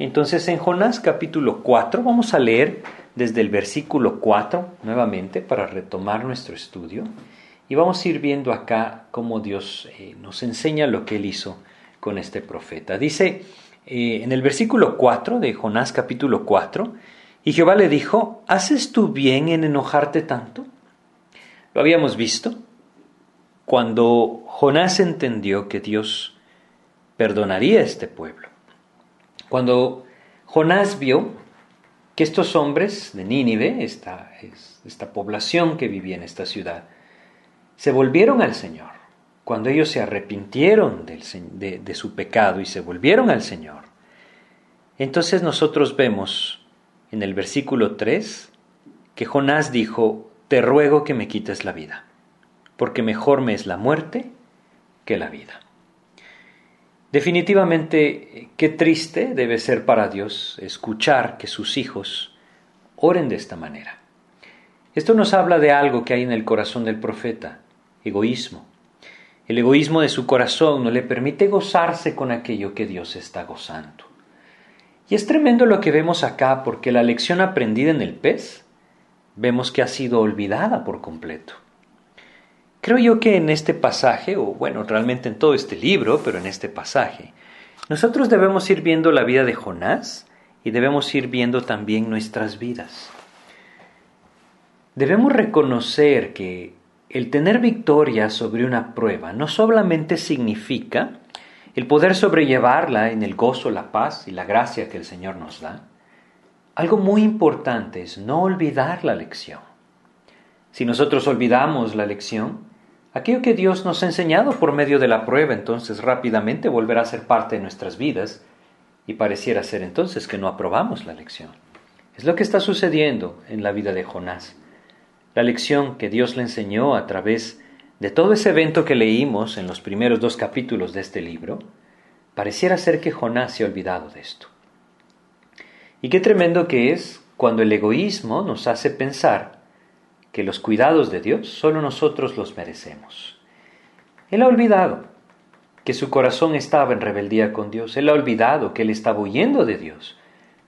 Entonces en Jonás capítulo 4 vamos a leer desde el versículo 4 nuevamente para retomar nuestro estudio y vamos a ir viendo acá cómo Dios eh, nos enseña lo que él hizo con este profeta. Dice eh, en el versículo 4 de Jonás capítulo 4, y Jehová le dijo, ¿haces tú bien en enojarte tanto? Lo habíamos visto cuando Jonás entendió que Dios perdonaría a este pueblo. Cuando Jonás vio que estos hombres de Nínive, esta, población que vivía en esta ciudad, se volvieron al Señor, cuando ellos se arrepintieron de, de su pecado y se volvieron al Señor, entonces nosotros vemos en el versículo 3 que Jonás dijo, te ruego que me quites la vida, porque mejor me es la muerte que la vida. Definitivamente, qué triste debe ser para Dios escuchar que sus hijos oren de esta manera. Esto nos habla de algo que hay en el corazón del profeta, egoísmo. El egoísmo de su corazón no le permite gozarse con aquello que Dios está gozando. Y es tremendo lo que vemos acá porque la lección aprendida en el pez vemos que ha sido olvidada por completo. Creo yo que en este pasaje, o bueno, realmente en todo este libro, pero en este pasaje, nosotros debemos ir viendo la vida de Jonás y debemos ir viendo también nuestras vidas. Debemos reconocer que el tener victoria sobre una prueba no solamente significa el poder sobrellevarla en el gozo, la paz y la gracia que el Señor nos da, algo muy importante es no olvidar la lección. Si nosotros olvidamos la lección, Aquello que Dios nos ha enseñado por medio de la prueba entonces rápidamente volverá a ser parte de nuestras vidas y pareciera ser entonces que no aprobamos la lección. Es lo que está sucediendo en la vida de Jonás. La lección que Dios le enseñó a través de todo ese evento que leímos en los primeros dos capítulos de este libro, pareciera ser que Jonás se ha olvidado de esto. Y qué tremendo que es cuando el egoísmo nos hace pensar que los cuidados de Dios solo nosotros los merecemos. Él ha olvidado que su corazón estaba en rebeldía con Dios. Él ha olvidado que él estaba huyendo de Dios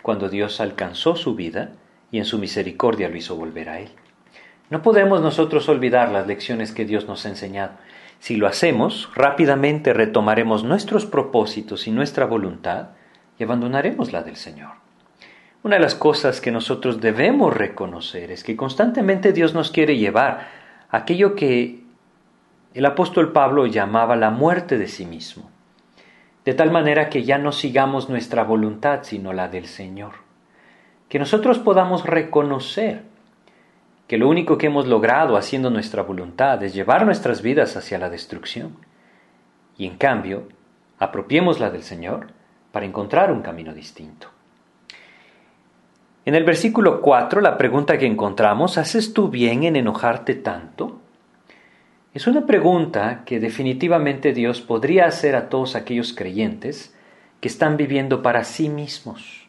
cuando Dios alcanzó su vida y en su misericordia lo hizo volver a Él. No podemos nosotros olvidar las lecciones que Dios nos ha enseñado. Si lo hacemos, rápidamente retomaremos nuestros propósitos y nuestra voluntad y abandonaremos la del Señor. Una de las cosas que nosotros debemos reconocer es que constantemente Dios nos quiere llevar a aquello que el apóstol Pablo llamaba la muerte de sí mismo, de tal manera que ya no sigamos nuestra voluntad, sino la del Señor. Que nosotros podamos reconocer que lo único que hemos logrado haciendo nuestra voluntad es llevar nuestras vidas hacia la destrucción. Y en cambio, apropiemos la del Señor para encontrar un camino distinto. En el versículo 4, la pregunta que encontramos, ¿haces tú bien en enojarte tanto? Es una pregunta que definitivamente Dios podría hacer a todos aquellos creyentes que están viviendo para sí mismos,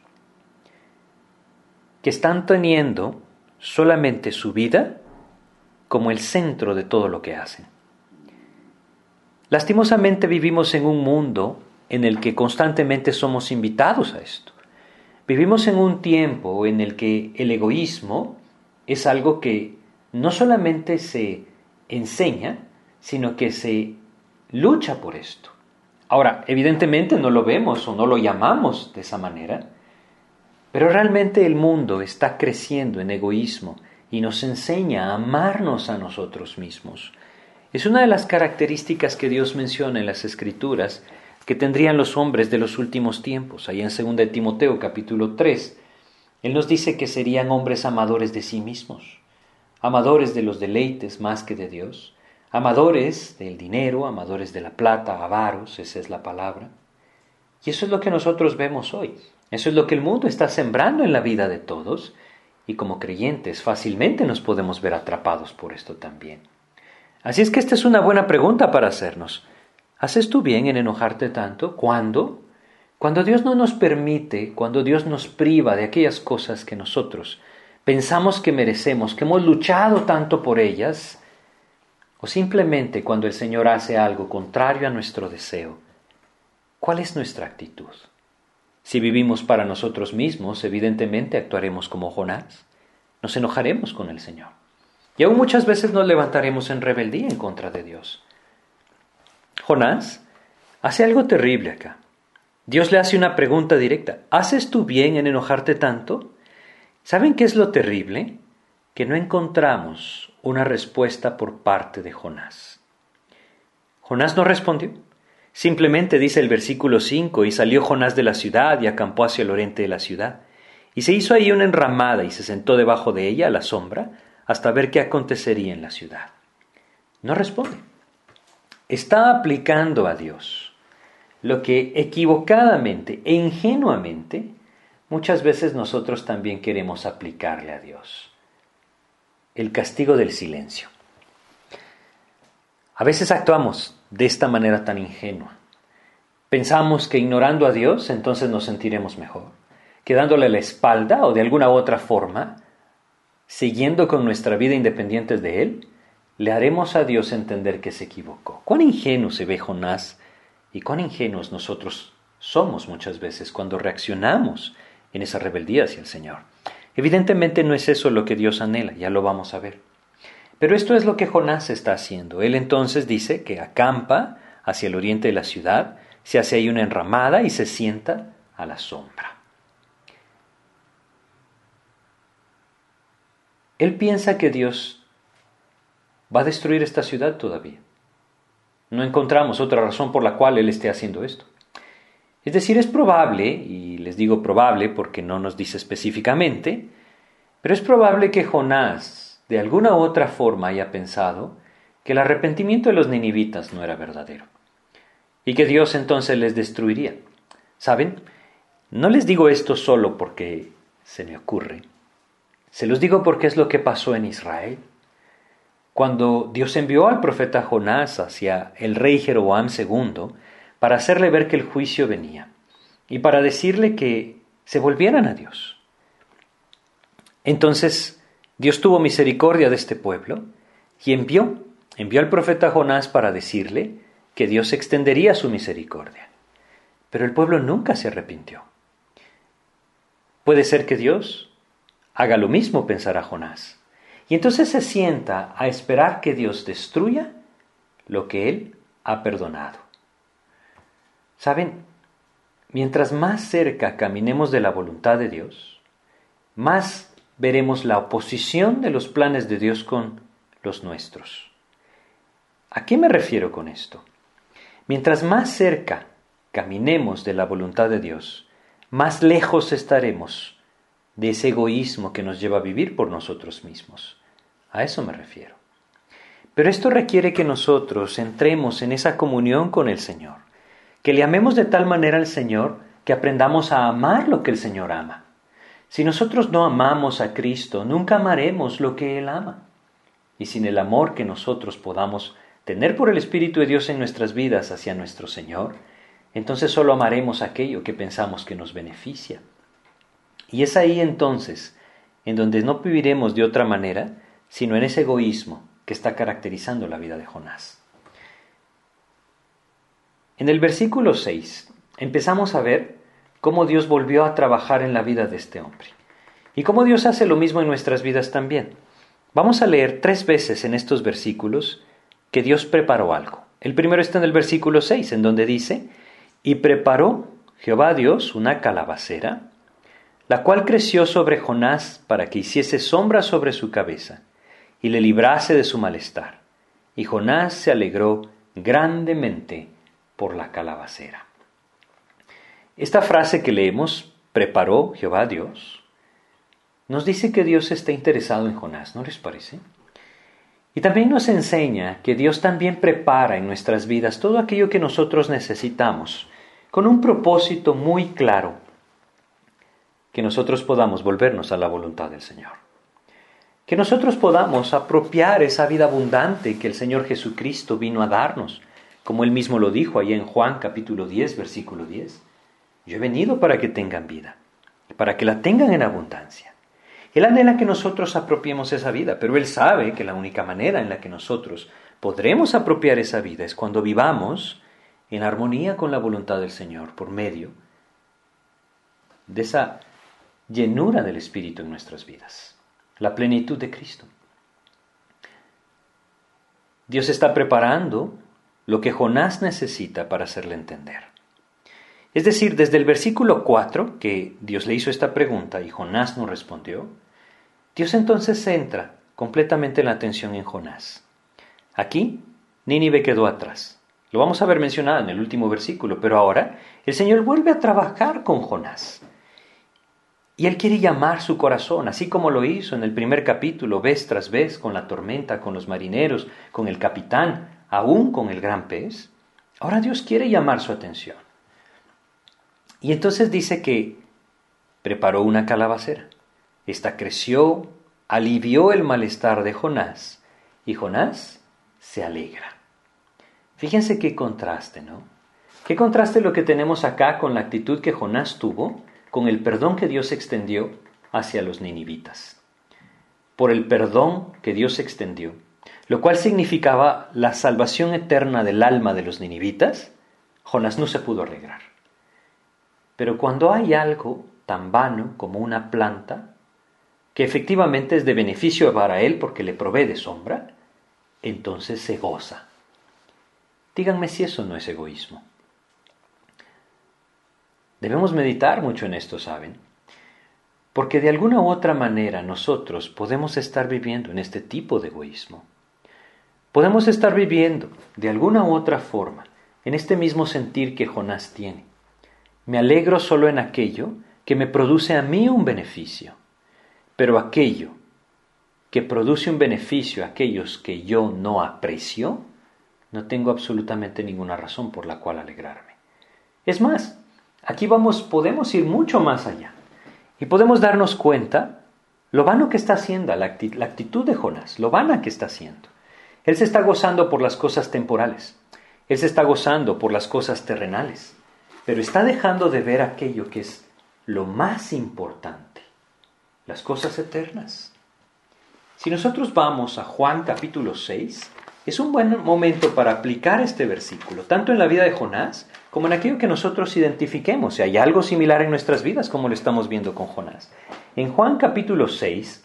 que están teniendo solamente su vida como el centro de todo lo que hacen. Lastimosamente vivimos en un mundo en el que constantemente somos invitados a esto. Vivimos en un tiempo en el que el egoísmo es algo que no solamente se enseña, sino que se lucha por esto. Ahora, evidentemente no lo vemos o no lo llamamos de esa manera, pero realmente el mundo está creciendo en egoísmo y nos enseña a amarnos a nosotros mismos. Es una de las características que Dios menciona en las Escrituras que tendrían los hombres de los últimos tiempos. Ahí en 2 Timoteo capítulo 3, Él nos dice que serían hombres amadores de sí mismos, amadores de los deleites más que de Dios, amadores del dinero, amadores de la plata, avaros, esa es la palabra. Y eso es lo que nosotros vemos hoy. Eso es lo que el mundo está sembrando en la vida de todos y como creyentes fácilmente nos podemos ver atrapados por esto también. Así es que esta es una buena pregunta para hacernos. ¿Haces tú bien en enojarte tanto? ¿Cuándo? Cuando Dios no nos permite, cuando Dios nos priva de aquellas cosas que nosotros pensamos que merecemos, que hemos luchado tanto por ellas, o simplemente cuando el Señor hace algo contrario a nuestro deseo, ¿cuál es nuestra actitud? Si vivimos para nosotros mismos, evidentemente actuaremos como Jonás. Nos enojaremos con el Señor. Y aún muchas veces nos levantaremos en rebeldía en contra de Dios. Jonás hace algo terrible acá. Dios le hace una pregunta directa. ¿Haces tú bien en enojarte tanto? ¿Saben qué es lo terrible? Que no encontramos una respuesta por parte de Jonás. Jonás no respondió. Simplemente dice el versículo 5, y salió Jonás de la ciudad y acampó hacia el oriente de la ciudad. Y se hizo ahí una enramada y se sentó debajo de ella a la sombra hasta ver qué acontecería en la ciudad. No responde. Está aplicando a Dios lo que equivocadamente e ingenuamente muchas veces nosotros también queremos aplicarle a Dios. El castigo del silencio. A veces actuamos de esta manera tan ingenua. Pensamos que ignorando a Dios entonces nos sentiremos mejor, quedándole la espalda o de alguna otra forma, siguiendo con nuestra vida independiente de Él, le haremos a Dios entender que se equivocó. Cuán ingenuo se ve Jonás y cuán ingenuos nosotros somos muchas veces cuando reaccionamos en esa rebeldía hacia el Señor. Evidentemente no es eso lo que Dios anhela, ya lo vamos a ver. Pero esto es lo que Jonás está haciendo. Él entonces dice que acampa hacia el oriente de la ciudad, se hace ahí una enramada y se sienta a la sombra. Él piensa que Dios va a destruir esta ciudad todavía. No encontramos otra razón por la cual Él esté haciendo esto. Es decir, es probable, y les digo probable porque no nos dice específicamente, pero es probable que Jonás de alguna otra forma haya pensado que el arrepentimiento de los ninivitas no era verdadero y que Dios entonces les destruiría. ¿Saben? No les digo esto solo porque se me ocurre. Se los digo porque es lo que pasó en Israel. Cuando Dios envió al profeta Jonás hacia el rey Jeroboam II para hacerle ver que el juicio venía y para decirle que se volvieran a Dios. Entonces Dios tuvo misericordia de este pueblo y envió, envió al profeta Jonás para decirle que Dios extendería su misericordia. Pero el pueblo nunca se arrepintió. Puede ser que Dios haga lo mismo, pensará Jonás. Y entonces se sienta a esperar que Dios destruya lo que él ha perdonado. Saben, mientras más cerca caminemos de la voluntad de Dios, más veremos la oposición de los planes de Dios con los nuestros. ¿A qué me refiero con esto? Mientras más cerca caminemos de la voluntad de Dios, más lejos estaremos de ese egoísmo que nos lleva a vivir por nosotros mismos. A eso me refiero. Pero esto requiere que nosotros entremos en esa comunión con el Señor, que le amemos de tal manera al Señor que aprendamos a amar lo que el Señor ama. Si nosotros no amamos a Cristo, nunca amaremos lo que Él ama. Y sin el amor que nosotros podamos tener por el Espíritu de Dios en nuestras vidas hacia nuestro Señor, entonces solo amaremos aquello que pensamos que nos beneficia. Y es ahí entonces en donde no viviremos de otra manera, sino en ese egoísmo que está caracterizando la vida de Jonás. En el versículo 6 empezamos a ver cómo Dios volvió a trabajar en la vida de este hombre. Y cómo Dios hace lo mismo en nuestras vidas también. Vamos a leer tres veces en estos versículos que Dios preparó algo. El primero está en el versículo 6, en donde dice, y preparó Jehová Dios una calabacera, la cual creció sobre Jonás para que hiciese sombra sobre su cabeza y le librase de su malestar. Y Jonás se alegró grandemente por la calabacera. Esta frase que leemos, preparó Jehová Dios, nos dice que Dios está interesado en Jonás, ¿no les parece? Y también nos enseña que Dios también prepara en nuestras vidas todo aquello que nosotros necesitamos, con un propósito muy claro, que nosotros podamos volvernos a la voluntad del Señor. Que nosotros podamos apropiar esa vida abundante que el Señor Jesucristo vino a darnos, como él mismo lo dijo ahí en Juan capítulo 10, versículo 10. Yo he venido para que tengan vida, para que la tengan en abundancia. Él anhela que nosotros apropiemos esa vida, pero Él sabe que la única manera en la que nosotros podremos apropiar esa vida es cuando vivamos en armonía con la voluntad del Señor por medio de esa llenura del Espíritu en nuestras vidas, la plenitud de Cristo. Dios está preparando lo que Jonás necesita para hacerle entender. Es decir, desde el versículo 4, que Dios le hizo esta pregunta y Jonás no respondió, Dios entonces centra completamente la atención en Jonás. Aquí, Nínive quedó atrás. Lo vamos a ver mencionado en el último versículo, pero ahora el Señor vuelve a trabajar con Jonás. Y Él quiere llamar su corazón, así como lo hizo en el primer capítulo, vez tras vez, con la tormenta, con los marineros, con el capitán, aún con el gran pez. Ahora Dios quiere llamar su atención. Y entonces dice que preparó una calabacera. Esta creció, alivió el malestar de Jonás, y Jonás se alegra. Fíjense qué contraste, ¿no? Qué contraste lo que tenemos acá con la actitud que Jonás tuvo con el perdón que Dios extendió hacia los ninivitas. Por el perdón que Dios extendió, lo cual significaba la salvación eterna del alma de los ninivitas, Jonás no se pudo arreglar. Pero cuando hay algo tan vano como una planta, que efectivamente es de beneficio para él porque le provee de sombra, entonces se goza. Díganme si eso no es egoísmo. Debemos meditar mucho en esto, ¿saben? Porque de alguna u otra manera nosotros podemos estar viviendo en este tipo de egoísmo. Podemos estar viviendo de alguna u otra forma en este mismo sentir que Jonás tiene. Me alegro solo en aquello que me produce a mí un beneficio, pero aquello que produce un beneficio a aquellos que yo no aprecio, no tengo absolutamente ninguna razón por la cual alegrarme. Es más, Aquí vamos, podemos ir mucho más allá y podemos darnos cuenta lo vano que está haciendo, la, actitud de Jonás, lo vana que está haciendo. Él se está gozando por las cosas temporales, él se está gozando por las cosas terrenales, pero está dejando de ver aquello que es lo más importante, las cosas eternas. Si nosotros vamos a Juan capítulo 6, es un buen momento para aplicar este versículo, tanto en la vida de Jonás como en aquello que nosotros identifiquemos. Si hay algo similar en nuestras vidas, como lo estamos viendo con Jonás. En Juan capítulo 6,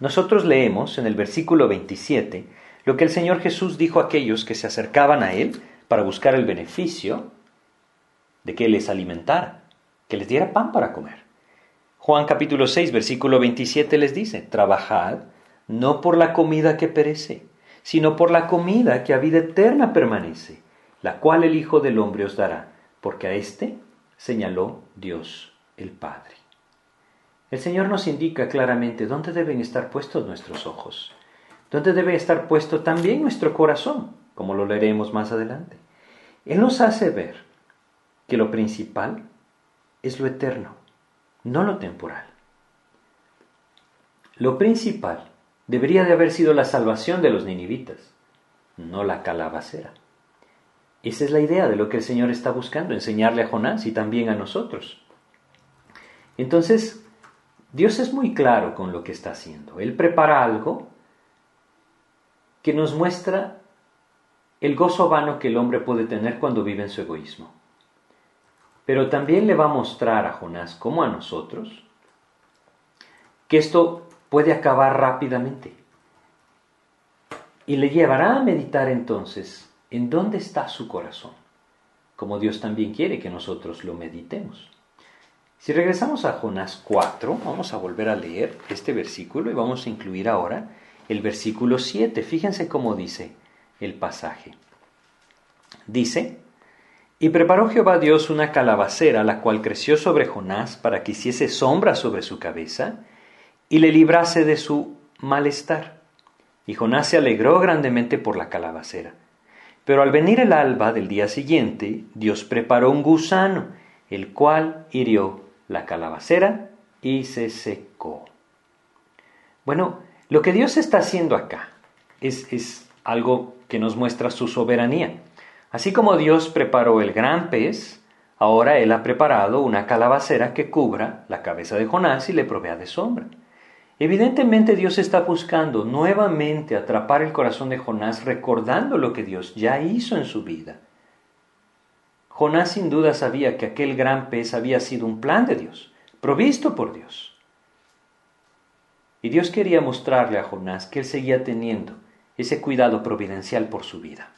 nosotros leemos en el versículo 27 lo que el Señor Jesús dijo a aquellos que se acercaban a Él para buscar el beneficio de que les alimentara, que les diera pan para comer. Juan capítulo 6, versículo 27 les dice, trabajad no por la comida que perece sino por la comida que a vida eterna permanece, la cual el Hijo del Hombre os dará, porque a éste señaló Dios el Padre. El Señor nos indica claramente dónde deben estar puestos nuestros ojos, dónde debe estar puesto también nuestro corazón, como lo leeremos más adelante. Él nos hace ver que lo principal es lo eterno, no lo temporal. Lo principal debería de haber sido la salvación de los ninivitas, no la calabacera. Esa es la idea de lo que el Señor está buscando, enseñarle a Jonás y también a nosotros. Entonces, Dios es muy claro con lo que está haciendo. Él prepara algo que nos muestra el gozo vano que el hombre puede tener cuando vive en su egoísmo. Pero también le va a mostrar a Jonás, como a nosotros, que esto puede acabar rápidamente. Y le llevará a meditar entonces en dónde está su corazón, como Dios también quiere que nosotros lo meditemos. Si regresamos a Jonás 4, vamos a volver a leer este versículo y vamos a incluir ahora el versículo 7. Fíjense cómo dice el pasaje. Dice, y preparó Jehová Dios una calabacera, la cual creció sobre Jonás para que hiciese sombra sobre su cabeza, y le librase de su malestar. Y Jonás se alegró grandemente por la calabacera. Pero al venir el alba del día siguiente, Dios preparó un gusano, el cual hirió la calabacera y se secó. Bueno, lo que Dios está haciendo acá es, es algo que nos muestra su soberanía. Así como Dios preparó el gran pez, ahora Él ha preparado una calabacera que cubra la cabeza de Jonás y le provea de sombra. Evidentemente Dios está buscando nuevamente atrapar el corazón de Jonás recordando lo que Dios ya hizo en su vida. Jonás sin duda sabía que aquel gran pez había sido un plan de Dios, provisto por Dios. Y Dios quería mostrarle a Jonás que él seguía teniendo ese cuidado providencial por su vida.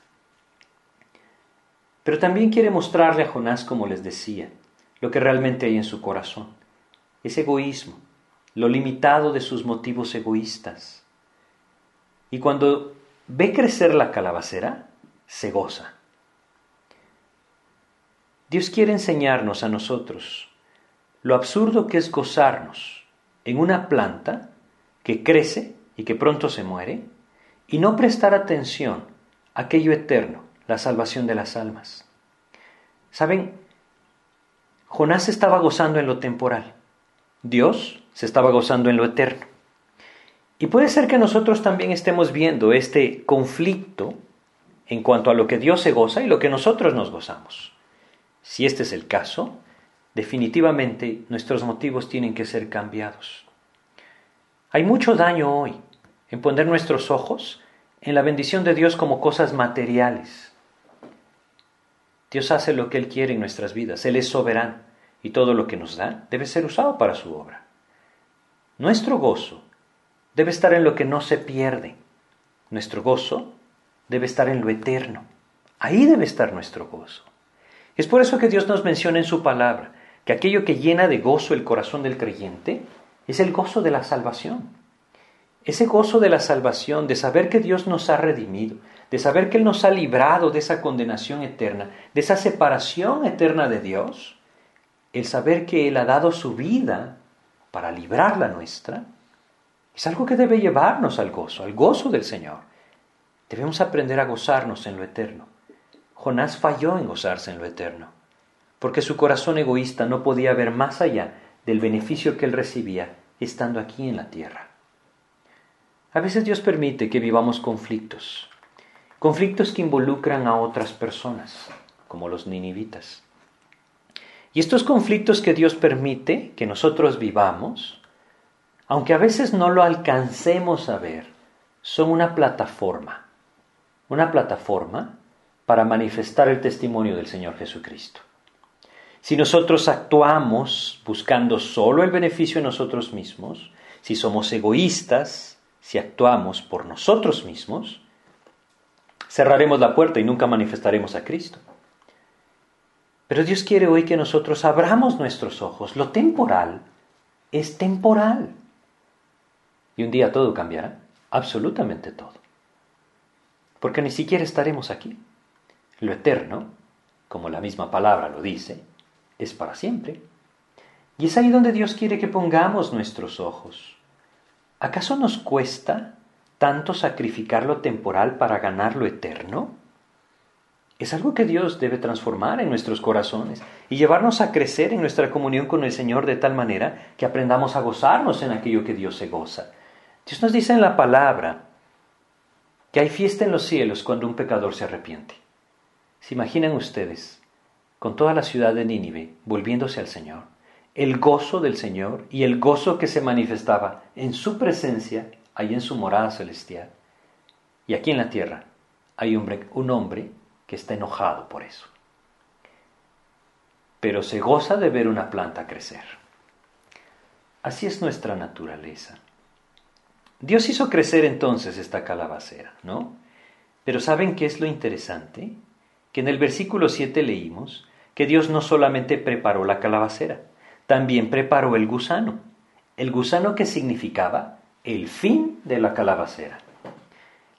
Pero también quiere mostrarle a Jonás, como les decía, lo que realmente hay en su corazón, ese egoísmo, lo limitado de sus motivos egoístas. Y cuando ve crecer la calabacera, se goza. Dios quiere enseñarnos a nosotros lo absurdo que es gozarnos en una planta que crece y que pronto se muere, y no prestar atención a aquello eterno, la salvación de las almas. ¿Saben? Jonás estaba gozando en lo temporal. Dios se estaba gozando en lo eterno. Y puede ser que nosotros también estemos viendo este conflicto en cuanto a lo que Dios se goza y lo que nosotros nos gozamos. Si este es el caso, definitivamente nuestros motivos tienen que ser cambiados. Hay mucho daño hoy en poner nuestros ojos en la bendición de Dios como cosas materiales. Dios hace lo que Él quiere en nuestras vidas, Él es soberano y todo lo que nos da debe ser usado para su obra. Nuestro gozo debe estar en lo que no se pierde. Nuestro gozo debe estar en lo eterno. Ahí debe estar nuestro gozo. Es por eso que Dios nos menciona en su palabra que aquello que llena de gozo el corazón del creyente es el gozo de la salvación. Ese gozo de la salvación, de saber que Dios nos ha redimido, de saber que Él nos ha librado de esa condenación eterna, de esa separación eterna de Dios, el saber que Él ha dado su vida para librar la nuestra, es algo que debe llevarnos al gozo, al gozo del Señor. Debemos aprender a gozarnos en lo eterno. Jonás falló en gozarse en lo eterno, porque su corazón egoísta no podía ver más allá del beneficio que él recibía estando aquí en la tierra. A veces Dios permite que vivamos conflictos, conflictos que involucran a otras personas, como los ninivitas. Y estos conflictos que Dios permite que nosotros vivamos, aunque a veces no lo alcancemos a ver, son una plataforma, una plataforma para manifestar el testimonio del Señor Jesucristo. Si nosotros actuamos buscando solo el beneficio de nosotros mismos, si somos egoístas, si actuamos por nosotros mismos, cerraremos la puerta y nunca manifestaremos a Cristo. Pero Dios quiere hoy que nosotros abramos nuestros ojos. Lo temporal es temporal. Y un día todo cambiará, absolutamente todo. Porque ni siquiera estaremos aquí. Lo eterno, como la misma palabra lo dice, es para siempre. Y es ahí donde Dios quiere que pongamos nuestros ojos. ¿Acaso nos cuesta tanto sacrificar lo temporal para ganar lo eterno? Es algo que Dios debe transformar en nuestros corazones y llevarnos a crecer en nuestra comunión con el Señor de tal manera que aprendamos a gozarnos en aquello que Dios se goza. Dios nos dice en la palabra que hay fiesta en los cielos cuando un pecador se arrepiente. ¿Se imaginan ustedes con toda la ciudad de Nínive, volviéndose al Señor, el gozo del Señor y el gozo que se manifestaba en su presencia, ahí en su morada celestial. Y aquí en la tierra hay un hombre que está enojado por eso. Pero se goza de ver una planta crecer. Así es nuestra naturaleza. Dios hizo crecer entonces esta calabacera, ¿no? Pero ¿saben qué es lo interesante? Que en el versículo 7 leímos que Dios no solamente preparó la calabacera, también preparó el gusano. El gusano que significaba el fin de la calabacera.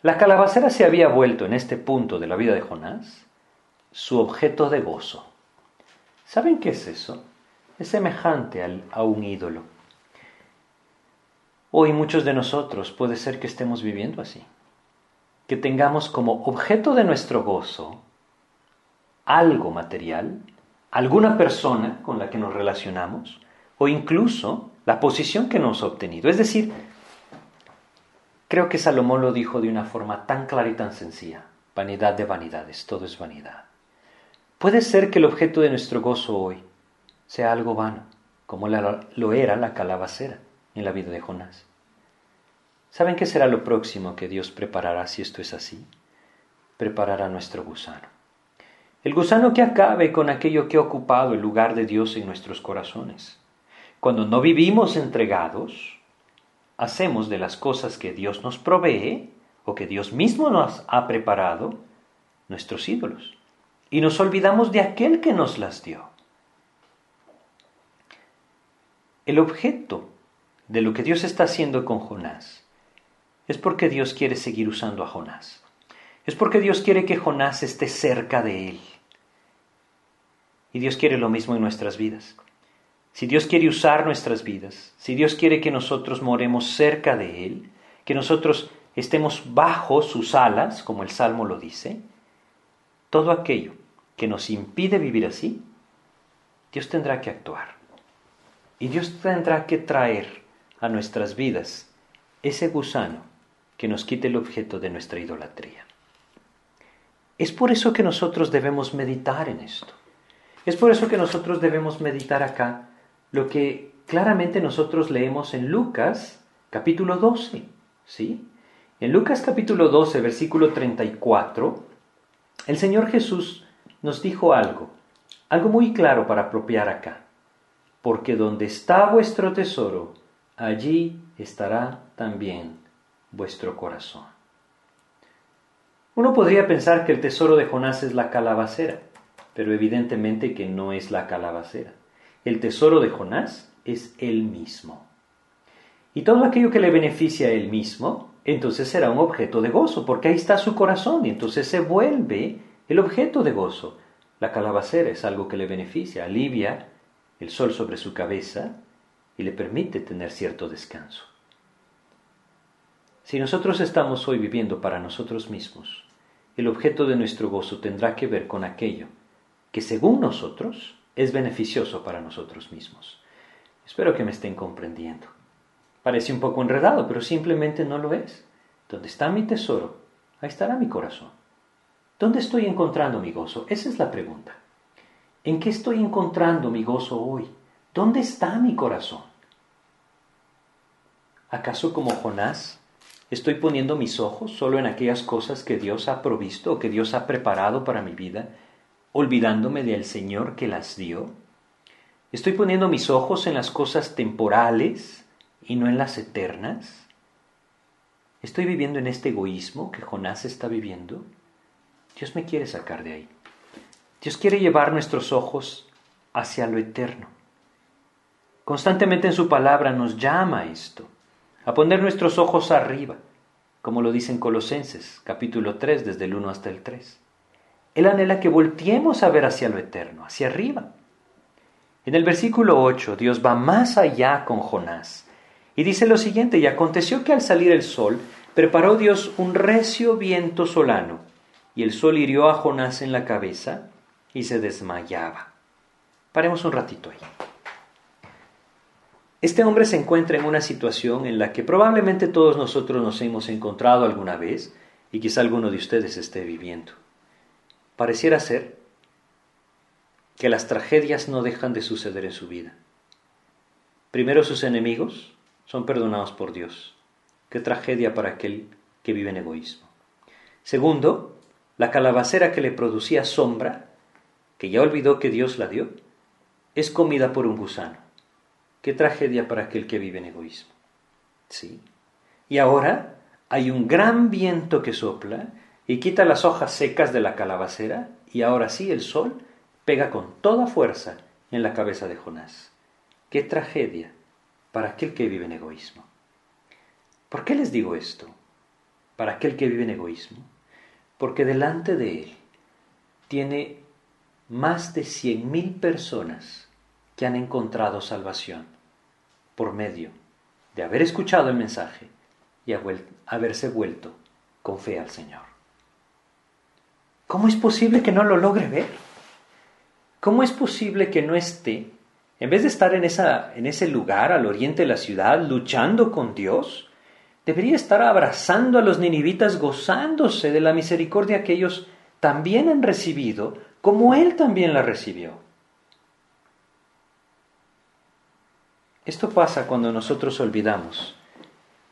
La calabacera se había vuelto en este punto de la vida de Jonás su objeto de gozo. ¿Saben qué es eso? Es semejante a un ídolo. Hoy muchos de nosotros puede ser que estemos viviendo así, que tengamos como objeto de nuestro gozo algo material, alguna persona con la que nos relacionamos o incluso la posición que nos ha obtenido. Es decir, creo que Salomón lo dijo de una forma tan clara y tan sencilla. Vanidad de vanidades, todo es vanidad. Puede ser que el objeto de nuestro gozo hoy sea algo vano, como lo era la calabacera en la vida de Jonás. ¿Saben qué será lo próximo que Dios preparará si esto es así? Preparará nuestro gusano. El gusano que acabe con aquello que ha ocupado el lugar de Dios en nuestros corazones. Cuando no vivimos entregados, hacemos de las cosas que Dios nos provee o que Dios mismo nos ha preparado nuestros ídolos. Y nos olvidamos de aquel que nos las dio. El objeto de lo que Dios está haciendo con Jonás es porque Dios quiere seguir usando a Jonás. Es porque Dios quiere que Jonás esté cerca de él. Y Dios quiere lo mismo en nuestras vidas. Si Dios quiere usar nuestras vidas, si Dios quiere que nosotros moremos cerca de Él, que nosotros estemos bajo sus alas, como el Salmo lo dice, todo aquello que nos impide vivir así, Dios tendrá que actuar. Y Dios tendrá que traer a nuestras vidas ese gusano que nos quite el objeto de nuestra idolatría. Es por eso que nosotros debemos meditar en esto. Es por eso que nosotros debemos meditar acá lo que claramente nosotros leemos en Lucas capítulo 12, ¿sí? En Lucas capítulo 12, versículo 34, el Señor Jesús nos dijo algo, algo muy claro para apropiar acá. Porque donde está vuestro tesoro, allí estará también vuestro corazón. Uno podría pensar que el tesoro de Jonás es la calabacera, pero evidentemente que no es la calabacera. El tesoro de Jonás es él mismo. Y todo aquello que le beneficia a él mismo, entonces será un objeto de gozo, porque ahí está su corazón, y entonces se vuelve el objeto de gozo. La calabacera es algo que le beneficia, alivia el sol sobre su cabeza y le permite tener cierto descanso. Si nosotros estamos hoy viviendo para nosotros mismos, el objeto de nuestro gozo tendrá que ver con aquello que según nosotros es beneficioso para nosotros mismos. Espero que me estén comprendiendo. Parece un poco enredado, pero simplemente no lo es. Donde está mi tesoro, ahí estará mi corazón. ¿Dónde estoy encontrando mi gozo? Esa es la pregunta. ¿En qué estoy encontrando mi gozo hoy? ¿Dónde está mi corazón? ¿Acaso como Jonás ¿Estoy poniendo mis ojos solo en aquellas cosas que Dios ha provisto o que Dios ha preparado para mi vida, olvidándome del Señor que las dio? ¿Estoy poniendo mis ojos en las cosas temporales y no en las eternas? ¿Estoy viviendo en este egoísmo que Jonás está viviendo? Dios me quiere sacar de ahí. Dios quiere llevar nuestros ojos hacia lo eterno. Constantemente en su palabra nos llama a esto a poner nuestros ojos arriba, como lo dicen Colosenses, capítulo 3, desde el 1 hasta el 3. Él anhela que volteemos a ver hacia lo eterno, hacia arriba. En el versículo 8, Dios va más allá con Jonás y dice lo siguiente, y aconteció que al salir el sol, preparó Dios un recio viento solano, y el sol hirió a Jonás en la cabeza y se desmayaba. Paremos un ratito ahí. Este hombre se encuentra en una situación en la que probablemente todos nosotros nos hemos encontrado alguna vez y quizá alguno de ustedes esté viviendo. Pareciera ser que las tragedias no dejan de suceder en su vida. Primero sus enemigos son perdonados por Dios. Qué tragedia para aquel que vive en egoísmo. Segundo, la calabacera que le producía sombra, que ya olvidó que Dios la dio, es comida por un gusano. Qué tragedia para aquel que vive en egoísmo. ¿Sí? Y ahora hay un gran viento que sopla y quita las hojas secas de la calabacera y ahora sí el sol pega con toda fuerza en la cabeza de Jonás. Qué tragedia para aquel que vive en egoísmo. ¿Por qué les digo esto? Para aquel que vive en egoísmo. Porque delante de él tiene más de cien mil personas que han encontrado salvación por medio de haber escuchado el mensaje y haberse vuelto con fe al Señor. ¿Cómo es posible que no lo logre ver? ¿Cómo es posible que no esté, en vez de estar en, esa, en ese lugar al oriente de la ciudad luchando con Dios, debería estar abrazando a los ninivitas gozándose de la misericordia que ellos también han recibido, como Él también la recibió? Esto pasa cuando nosotros olvidamos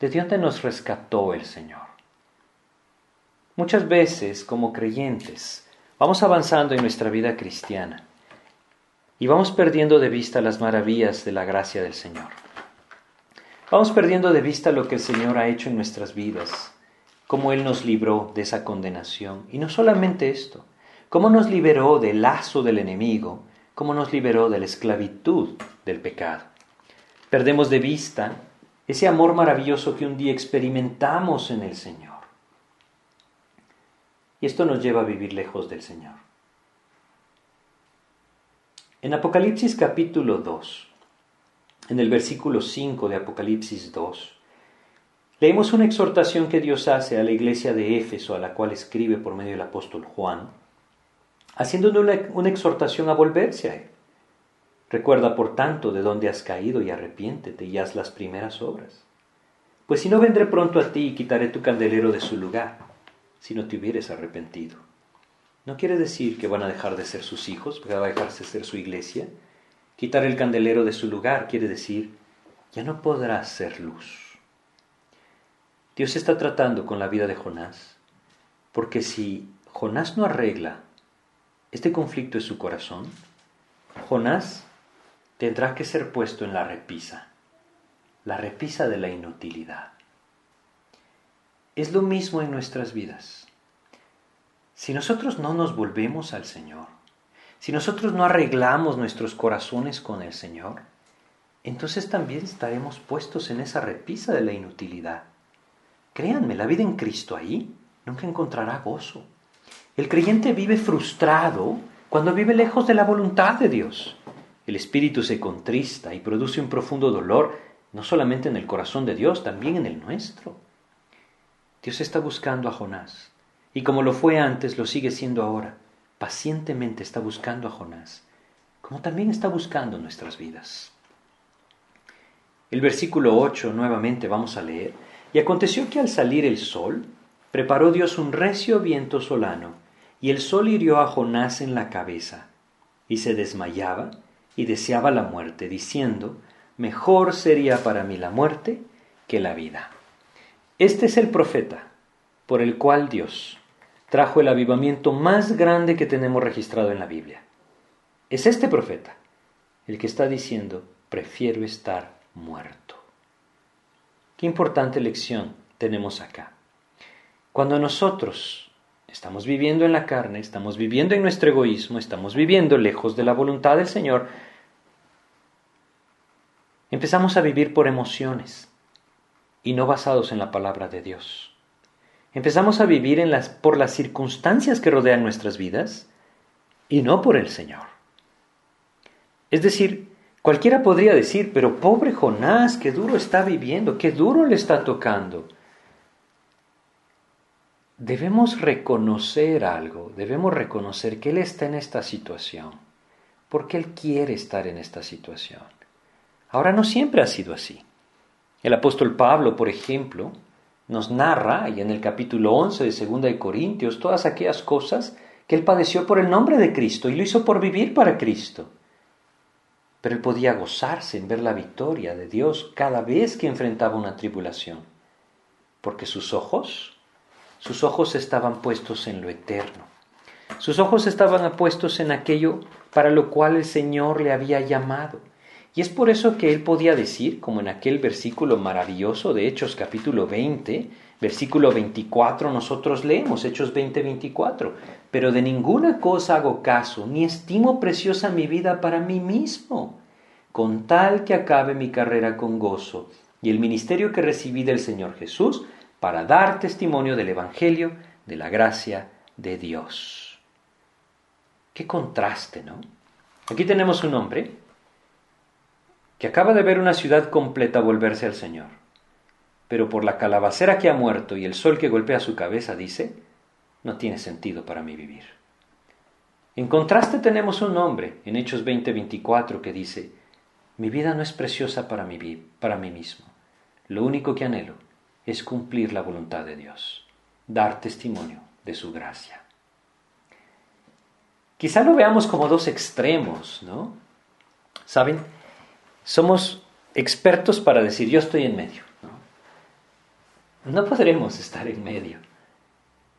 de dónde nos rescató el Señor. Muchas veces, como creyentes, vamos avanzando en nuestra vida cristiana y vamos perdiendo de vista las maravillas de la gracia del Señor. Vamos perdiendo de vista lo que el Señor ha hecho en nuestras vidas, cómo Él nos libró de esa condenación. Y no solamente esto, cómo nos liberó del lazo del enemigo, cómo nos liberó de la esclavitud del pecado. Perdemos de vista ese amor maravilloso que un día experimentamos en el Señor. Y esto nos lleva a vivir lejos del Señor. En Apocalipsis capítulo 2, en el versículo 5 de Apocalipsis 2, leemos una exhortación que Dios hace a la iglesia de Éfeso, a la cual escribe por medio del apóstol Juan, haciéndole una, una exhortación a volverse a Él. Recuerda, por tanto, de dónde has caído y arrepiéntete y haz las primeras obras. Pues si no vendré pronto a ti y quitaré tu candelero de su lugar, si no te hubieres arrepentido. No quiere decir que van a dejar de ser sus hijos, que va a dejarse de ser su iglesia, Quitar el candelero de su lugar quiere decir, ya no podrás ser luz. Dios está tratando con la vida de Jonás, porque si Jonás no arregla este conflicto en su corazón, Jonás tendrá que ser puesto en la repisa, la repisa de la inutilidad. Es lo mismo en nuestras vidas. Si nosotros no nos volvemos al Señor, si nosotros no arreglamos nuestros corazones con el Señor, entonces también estaremos puestos en esa repisa de la inutilidad. Créanme, la vida en Cristo ahí nunca encontrará gozo. El creyente vive frustrado cuando vive lejos de la voluntad de Dios. El espíritu se contrista y produce un profundo dolor, no solamente en el corazón de Dios, también en el nuestro. Dios está buscando a Jonás, y como lo fue antes, lo sigue siendo ahora pacientemente está buscando a Jonás, como también está buscando nuestras vidas. El versículo 8 nuevamente vamos a leer. Y aconteció que al salir el sol, preparó Dios un recio viento solano, y el sol hirió a Jonás en la cabeza, y se desmayaba y deseaba la muerte, diciendo, mejor sería para mí la muerte que la vida. Este es el profeta por el cual Dios, trajo el avivamiento más grande que tenemos registrado en la Biblia. Es este profeta el que está diciendo, prefiero estar muerto. Qué importante lección tenemos acá. Cuando nosotros estamos viviendo en la carne, estamos viviendo en nuestro egoísmo, estamos viviendo lejos de la voluntad del Señor, empezamos a vivir por emociones y no basados en la palabra de Dios. Empezamos a vivir por las circunstancias que rodean nuestras vidas y no por el Señor. Es decir, cualquiera podría decir, pero pobre Jonás, qué duro está viviendo, qué duro le está tocando. Debemos reconocer algo, debemos reconocer que Él está en esta situación, porque Él quiere estar en esta situación. Ahora no siempre ha sido así. El apóstol Pablo, por ejemplo, nos narra, y en el capítulo 11 de 2 de Corintios, todas aquellas cosas que él padeció por el nombre de Cristo y lo hizo por vivir para Cristo. Pero él podía gozarse en ver la victoria de Dios cada vez que enfrentaba una tribulación, porque sus ojos, sus ojos estaban puestos en lo eterno. Sus ojos estaban puestos en aquello para lo cual el Señor le había llamado. Y es por eso que él podía decir, como en aquel versículo maravilloso de Hechos capítulo 20, versículo 24, nosotros leemos Hechos 20, 24, pero de ninguna cosa hago caso, ni estimo preciosa mi vida para mí mismo, con tal que acabe mi carrera con gozo y el ministerio que recibí del Señor Jesús para dar testimonio del Evangelio de la gracia de Dios. Qué contraste, ¿no? Aquí tenemos un hombre que acaba de ver una ciudad completa volverse al Señor, pero por la calabacera que ha muerto y el sol que golpea su cabeza dice, no tiene sentido para mí vivir. En contraste tenemos un hombre en Hechos 20:24 que dice, mi vida no es preciosa para mí, para mí mismo. Lo único que anhelo es cumplir la voluntad de Dios, dar testimonio de su gracia. Quizá lo veamos como dos extremos, ¿no? ¿Saben? Somos expertos para decir yo estoy en medio. No, podremos estar en medio.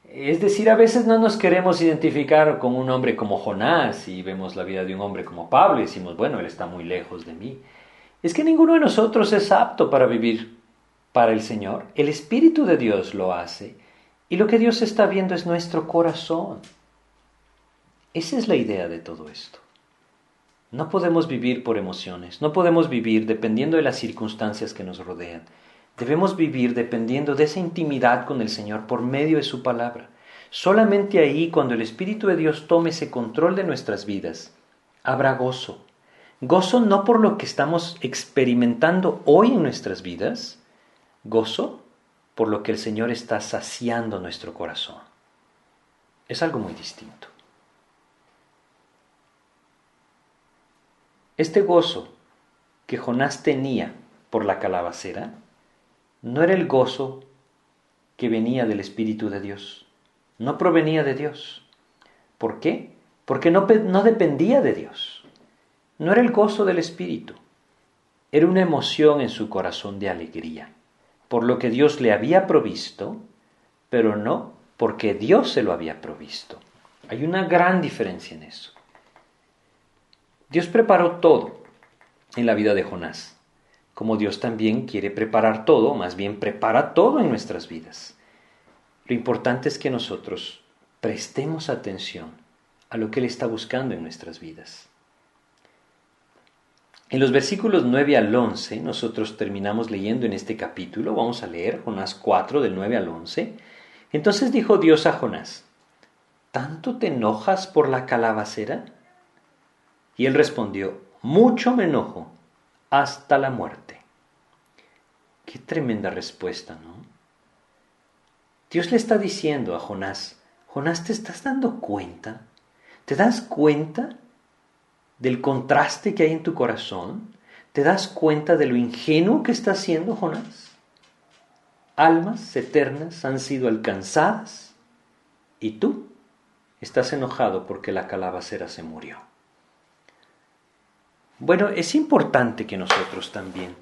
Es decir, a veces no nos queremos identificar con un hombre como Jonás y vemos la vida de un hombre como Pablo y decimos, bueno, él está muy lejos de mí. Es que ninguno de nosotros es apto para vivir para el Señor. El Espíritu de Dios lo hace y lo que Dios está viendo es nuestro corazón. Esa es la idea de todo esto. No podemos vivir por emociones, no podemos vivir dependiendo de las circunstancias que nos rodean. Debemos vivir dependiendo de esa intimidad con el Señor por medio de su palabra. Solamente ahí, cuando el Espíritu de Dios tome ese control de nuestras vidas, habrá gozo. Gozo no por lo que estamos experimentando hoy en nuestras vidas, gozo por lo que el Señor está saciando nuestro corazón. Es algo muy distinto. Este gozo que Jonás tenía por la calabacera no era el gozo que venía del Espíritu de Dios, no provenía de Dios. ¿Por qué? Porque no, no dependía de Dios. No era el gozo del Espíritu, era una emoción en su corazón de alegría, por lo que Dios le había provisto, pero no porque Dios se lo había provisto. Hay una gran diferencia en eso. Dios preparó todo en la vida de Jonás, como Dios también quiere preparar todo, más bien prepara todo en nuestras vidas. Lo importante es que nosotros prestemos atención a lo que Él está buscando en nuestras vidas. En los versículos 9 al 11, nosotros terminamos leyendo en este capítulo, vamos a leer Jonás 4 del 9 al 11. Entonces dijo Dios a Jonás, ¿tanto te enojas por la calabacera? Y él respondió, mucho me enojo hasta la muerte. Qué tremenda respuesta, ¿no? Dios le está diciendo a Jonás, Jonás, ¿te estás dando cuenta? ¿Te das cuenta del contraste que hay en tu corazón? ¿Te das cuenta de lo ingenuo que está haciendo Jonás? Almas eternas han sido alcanzadas y tú estás enojado porque la calabacera se murió. Bueno, es importante que nosotros también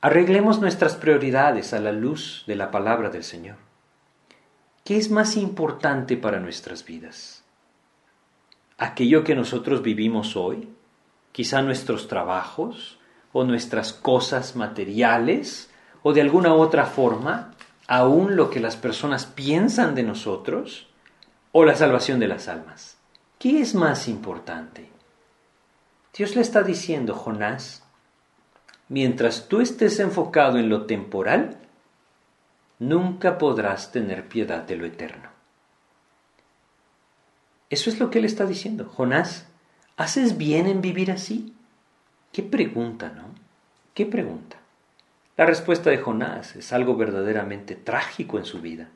arreglemos nuestras prioridades a la luz de la palabra del Señor. ¿Qué es más importante para nuestras vidas? ¿Aquello que nosotros vivimos hoy? ¿Quizá nuestros trabajos o nuestras cosas materiales o de alguna otra forma, aún lo que las personas piensan de nosotros o la salvación de las almas? ¿Qué es más importante? Dios le está diciendo, Jonás, mientras tú estés enfocado en lo temporal, nunca podrás tener piedad de lo eterno. Eso es lo que él está diciendo. Jonás, ¿haces bien en vivir así? Qué pregunta, ¿no? ¿Qué pregunta? La respuesta de Jonás es algo verdaderamente trágico en su vida.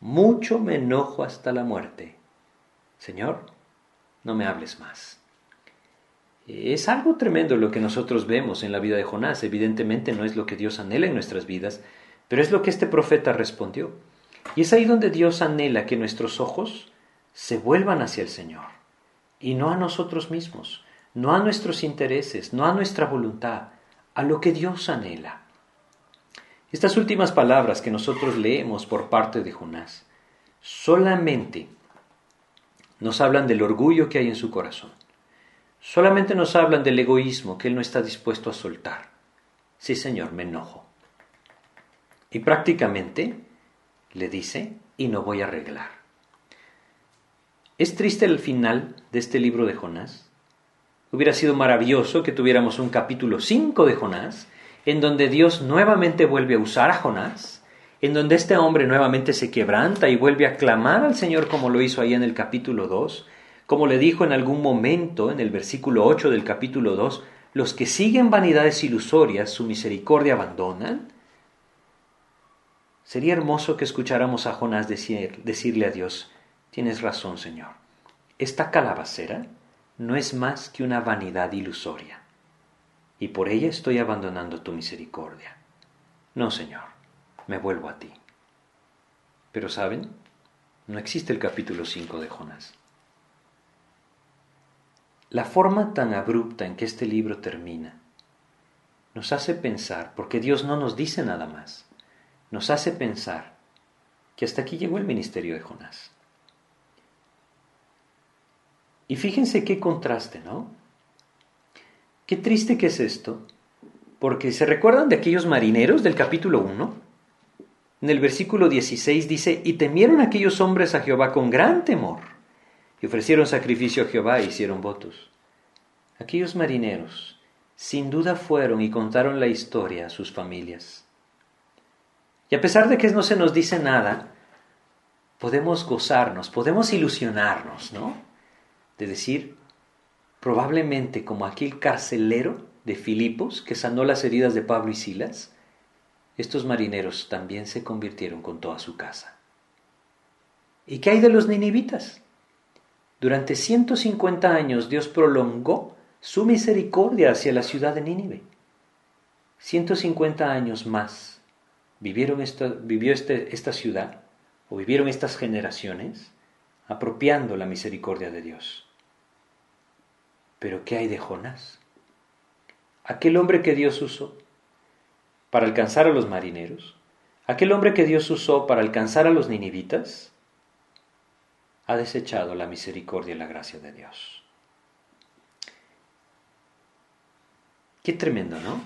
Mucho me enojo hasta la muerte. Señor, no me hables más. Es algo tremendo lo que nosotros vemos en la vida de Jonás. Evidentemente no es lo que Dios anhela en nuestras vidas, pero es lo que este profeta respondió. Y es ahí donde Dios anhela que nuestros ojos se vuelvan hacia el Señor y no a nosotros mismos, no a nuestros intereses, no a nuestra voluntad, a lo que Dios anhela. Estas últimas palabras que nosotros leemos por parte de Jonás solamente nos hablan del orgullo que hay en su corazón Solamente nos hablan del egoísmo que él no está dispuesto a soltar. Sí, Señor, me enojo. Y prácticamente le dice, y no voy a arreglar. Es triste el final de este libro de Jonás. Hubiera sido maravilloso que tuviéramos un capítulo 5 de Jonás, en donde Dios nuevamente vuelve a usar a Jonás, en donde este hombre nuevamente se quebranta y vuelve a clamar al Señor como lo hizo ahí en el capítulo 2, como le dijo en algún momento en el versículo 8 del capítulo 2, los que siguen vanidades ilusorias su misericordia abandonan. Sería hermoso que escucháramos a Jonás decir, decirle a Dios, tienes razón Señor, esta calabacera no es más que una vanidad ilusoria, y por ella estoy abandonando tu misericordia. No, Señor, me vuelvo a ti. Pero ¿saben? No existe el capítulo 5 de Jonás. La forma tan abrupta en que este libro termina nos hace pensar, porque Dios no nos dice nada más, nos hace pensar que hasta aquí llegó el ministerio de Jonás. Y fíjense qué contraste, ¿no? Qué triste que es esto, porque se recuerdan de aquellos marineros del capítulo 1. En el versículo 16 dice, y temieron aquellos hombres a Jehová con gran temor, y ofrecieron sacrificio a Jehová e hicieron votos. Aquellos marineros sin duda fueron y contaron la historia a sus familias. Y a pesar de que no se nos dice nada, podemos gozarnos, podemos ilusionarnos, ¿no? De decir, probablemente como aquel carcelero de Filipos que sanó las heridas de Pablo y Silas, estos marineros también se convirtieron con toda su casa. ¿Y qué hay de los ninivitas? Durante 150 años Dios prolongó su misericordia hacia la ciudad de Nínive. 150 años más vivieron esta, vivió este, esta ciudad o vivieron estas generaciones apropiando la misericordia de Dios. Pero ¿qué hay de Jonás? Aquel hombre que Dios usó para alcanzar a los marineros, aquel hombre que Dios usó para alcanzar a los ninivitas, ha desechado la misericordia y la gracia de Dios. Qué tremendo, ¿no?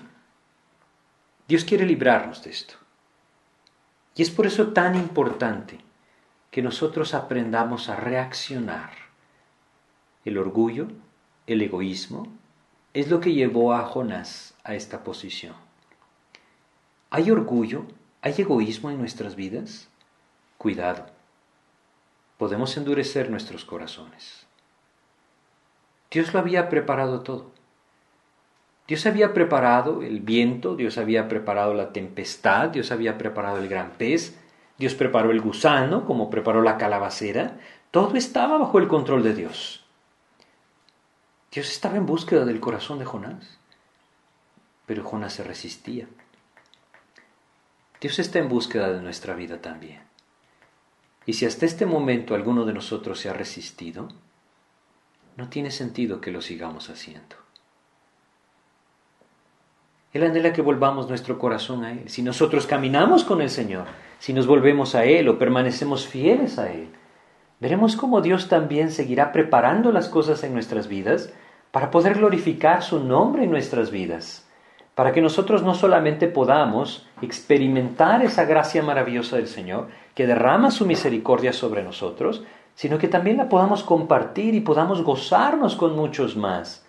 Dios quiere librarnos de esto. Y es por eso tan importante que nosotros aprendamos a reaccionar. El orgullo, el egoísmo, es lo que llevó a Jonás a esta posición. ¿Hay orgullo? ¿Hay egoísmo en nuestras vidas? Cuidado. Podemos endurecer nuestros corazones. Dios lo había preparado todo. Dios había preparado el viento, Dios había preparado la tempestad, Dios había preparado el gran pez, Dios preparó el gusano, como preparó la calabacera. Todo estaba bajo el control de Dios. Dios estaba en búsqueda del corazón de Jonás, pero Jonás se resistía. Dios está en búsqueda de nuestra vida también. Y si hasta este momento alguno de nosotros se ha resistido, no tiene sentido que lo sigamos haciendo. Él anhela que volvamos nuestro corazón a Él. Si nosotros caminamos con el Señor, si nos volvemos a Él o permanecemos fieles a Él, veremos cómo Dios también seguirá preparando las cosas en nuestras vidas para poder glorificar su nombre en nuestras vidas, para que nosotros no solamente podamos experimentar esa gracia maravillosa del Señor, que derrama su misericordia sobre nosotros, sino que también la podamos compartir y podamos gozarnos con muchos más,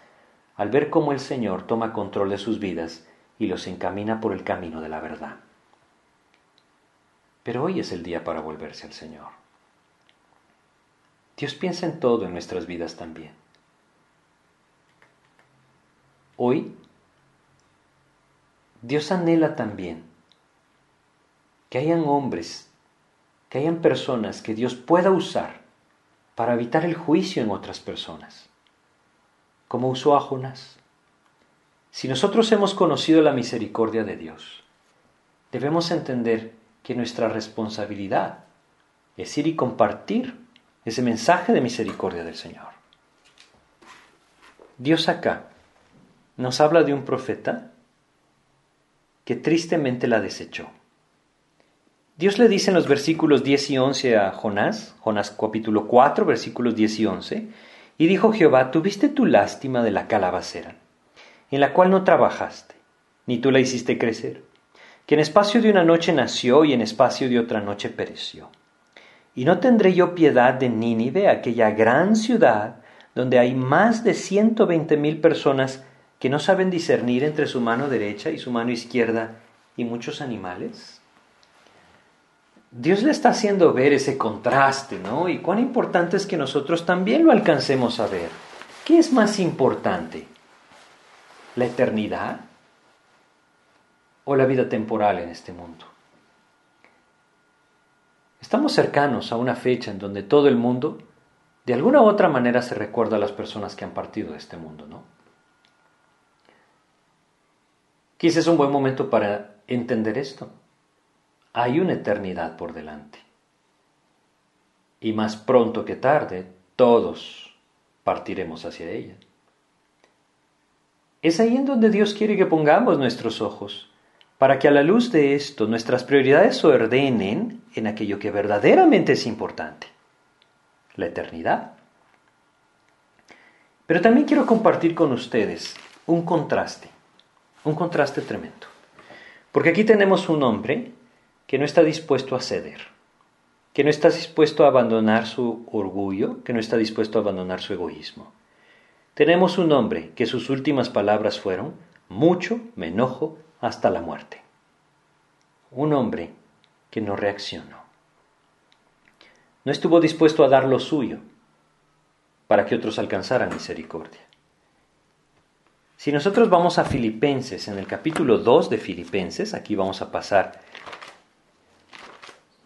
al ver cómo el Señor toma control de sus vidas y los encamina por el camino de la verdad. Pero hoy es el día para volverse al Señor. Dios piensa en todo en nuestras vidas también. Hoy Dios anhela también que hayan hombres, que hayan personas que Dios pueda usar para evitar el juicio en otras personas, como usó a Jonás. Si nosotros hemos conocido la misericordia de Dios, debemos entender que nuestra responsabilidad es ir y compartir ese mensaje de misericordia del Señor. Dios acá nos habla de un profeta que tristemente la desechó. Dios le dice en los versículos 10 y 11 a Jonás, Jonás capítulo 4, versículos 10 y 11, y dijo Jehová, tuviste tu lástima de la calabacera en la cual no trabajaste, ni tú la hiciste crecer, que en espacio de una noche nació y en espacio de otra noche pereció. Y no tendré yo piedad de Nínive, aquella gran ciudad, donde hay más de ciento veinte mil personas que no saben discernir entre su mano derecha y su mano izquierda y muchos animales. Dios le está haciendo ver ese contraste, ¿no? Y cuán importante es que nosotros también lo alcancemos a ver. ¿Qué es más importante? la eternidad o la vida temporal en este mundo. Estamos cercanos a una fecha en donde todo el mundo, de alguna u otra manera, se recuerda a las personas que han partido de este mundo, ¿no? Quizás es un buen momento para entender esto. Hay una eternidad por delante. Y más pronto que tarde, todos partiremos hacia ella. Es ahí en donde Dios quiere que pongamos nuestros ojos, para que a la luz de esto nuestras prioridades se ordenen en aquello que verdaderamente es importante, la eternidad. Pero también quiero compartir con ustedes un contraste, un contraste tremendo. Porque aquí tenemos un hombre que no está dispuesto a ceder, que no está dispuesto a abandonar su orgullo, que no está dispuesto a abandonar su egoísmo. Tenemos un hombre que sus últimas palabras fueron, mucho me enojo hasta la muerte. Un hombre que no reaccionó. No estuvo dispuesto a dar lo suyo para que otros alcanzaran misericordia. Si nosotros vamos a Filipenses, en el capítulo 2 de Filipenses, aquí vamos a pasar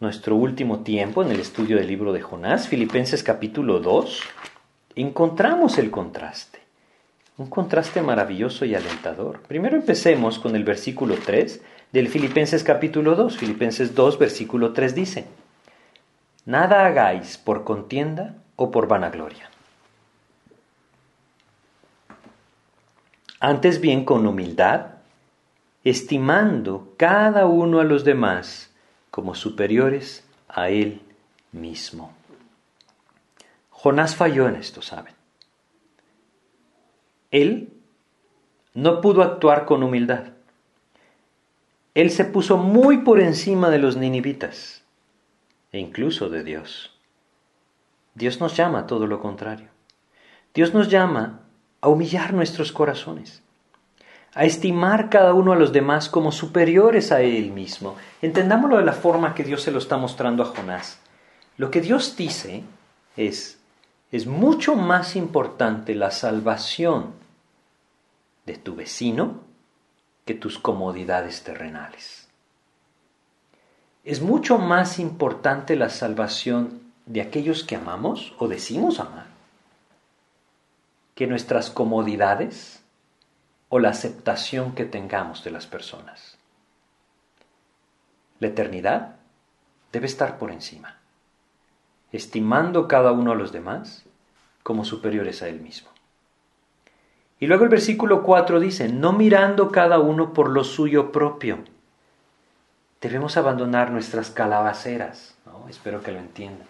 nuestro último tiempo en el estudio del libro de Jonás, Filipenses capítulo 2, encontramos el contraste, un contraste maravilloso y alentador. Primero empecemos con el versículo 3 del Filipenses capítulo 2. Filipenses 2, versículo 3 dice, Nada hagáis por contienda o por vanagloria. Antes bien con humildad, estimando cada uno a los demás como superiores a él mismo. Jonás falló en esto, ¿saben? Él no pudo actuar con humildad. Él se puso muy por encima de los ninivitas e incluso de Dios. Dios nos llama a todo lo contrario. Dios nos llama a humillar nuestros corazones, a estimar cada uno a los demás como superiores a Él mismo. Entendámoslo de la forma que Dios se lo está mostrando a Jonás. Lo que Dios dice es, es mucho más importante la salvación de tu vecino que tus comodidades terrenales. Es mucho más importante la salvación de aquellos que amamos o decimos amar que nuestras comodidades o la aceptación que tengamos de las personas. La eternidad debe estar por encima estimando cada uno a los demás como superiores a él mismo. Y luego el versículo 4 dice, no mirando cada uno por lo suyo propio. Debemos abandonar nuestras calabaceras, espero que lo entiendan.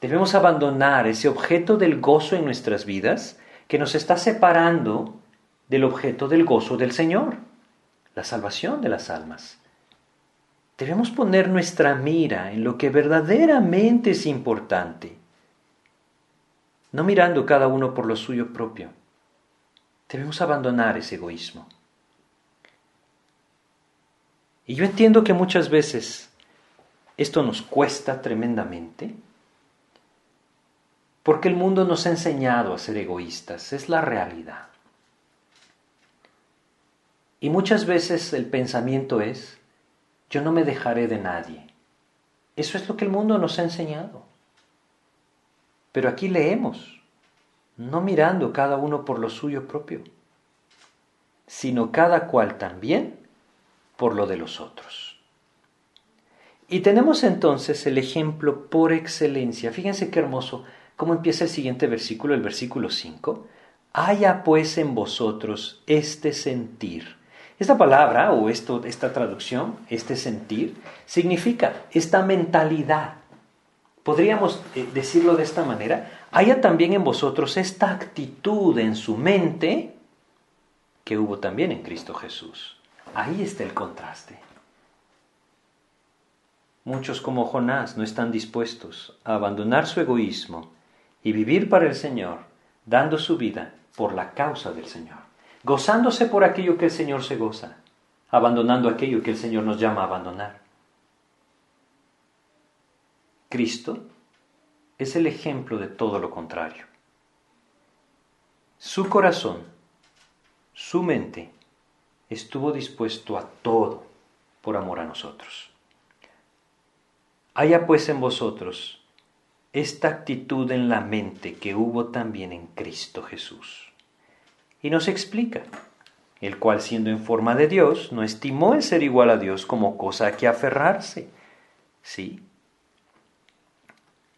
Debemos abandonar ese objeto del gozo en nuestras vidas que nos está separando del objeto del gozo del Señor, la salvación de las almas. Debemos poner nuestra mira en lo que verdaderamente es importante, no mirando cada uno por lo suyo propio. Debemos abandonar ese egoísmo. Y yo entiendo que muchas veces esto nos cuesta tremendamente, porque el mundo nos ha enseñado a ser egoístas, es la realidad. Y muchas veces el pensamiento es, yo no me dejaré de nadie. Eso es lo que el mundo nos ha enseñado. Pero aquí leemos, no mirando cada uno por lo suyo propio, sino cada cual también por lo de los otros. Y tenemos entonces el ejemplo por excelencia. Fíjense qué hermoso cómo empieza el siguiente versículo, el versículo 5. Haya pues en vosotros este sentir esta palabra o esto, esta traducción, este sentir, significa esta mentalidad. Podríamos eh, decirlo de esta manera, haya también en vosotros esta actitud en su mente que hubo también en Cristo Jesús. Ahí está el contraste. Muchos como Jonás no están dispuestos a abandonar su egoísmo y vivir para el Señor, dando su vida por la causa del Señor gozándose por aquello que el Señor se goza, abandonando aquello que el Señor nos llama a abandonar. Cristo es el ejemplo de todo lo contrario. Su corazón, su mente, estuvo dispuesto a todo por amor a nosotros. Haya pues en vosotros esta actitud en la mente que hubo también en Cristo Jesús y nos explica, el cual siendo en forma de Dios, no estimó el ser igual a Dios como cosa a que aferrarse. ¿Sí?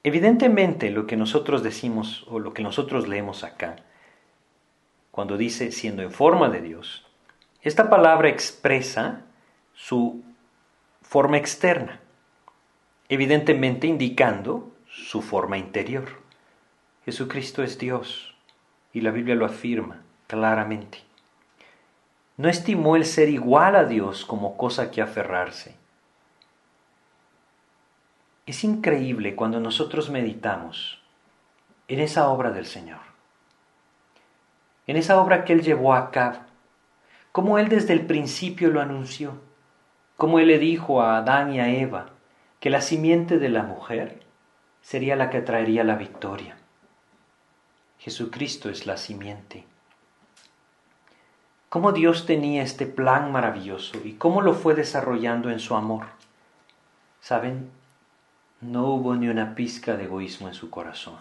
Evidentemente lo que nosotros decimos o lo que nosotros leemos acá, cuando dice siendo en forma de Dios, esta palabra expresa su forma externa, evidentemente indicando su forma interior. Jesucristo es Dios y la Biblia lo afirma claramente. No estimó el ser igual a Dios como cosa que aferrarse. Es increíble cuando nosotros meditamos en esa obra del Señor, en esa obra que Él llevó a cabo, como Él desde el principio lo anunció, como Él le dijo a Adán y a Eva que la simiente de la mujer sería la que traería la victoria. Jesucristo es la simiente. Cómo Dios tenía este plan maravilloso y cómo lo fue desarrollando en su amor. ¿Saben? No hubo ni una pizca de egoísmo en su corazón.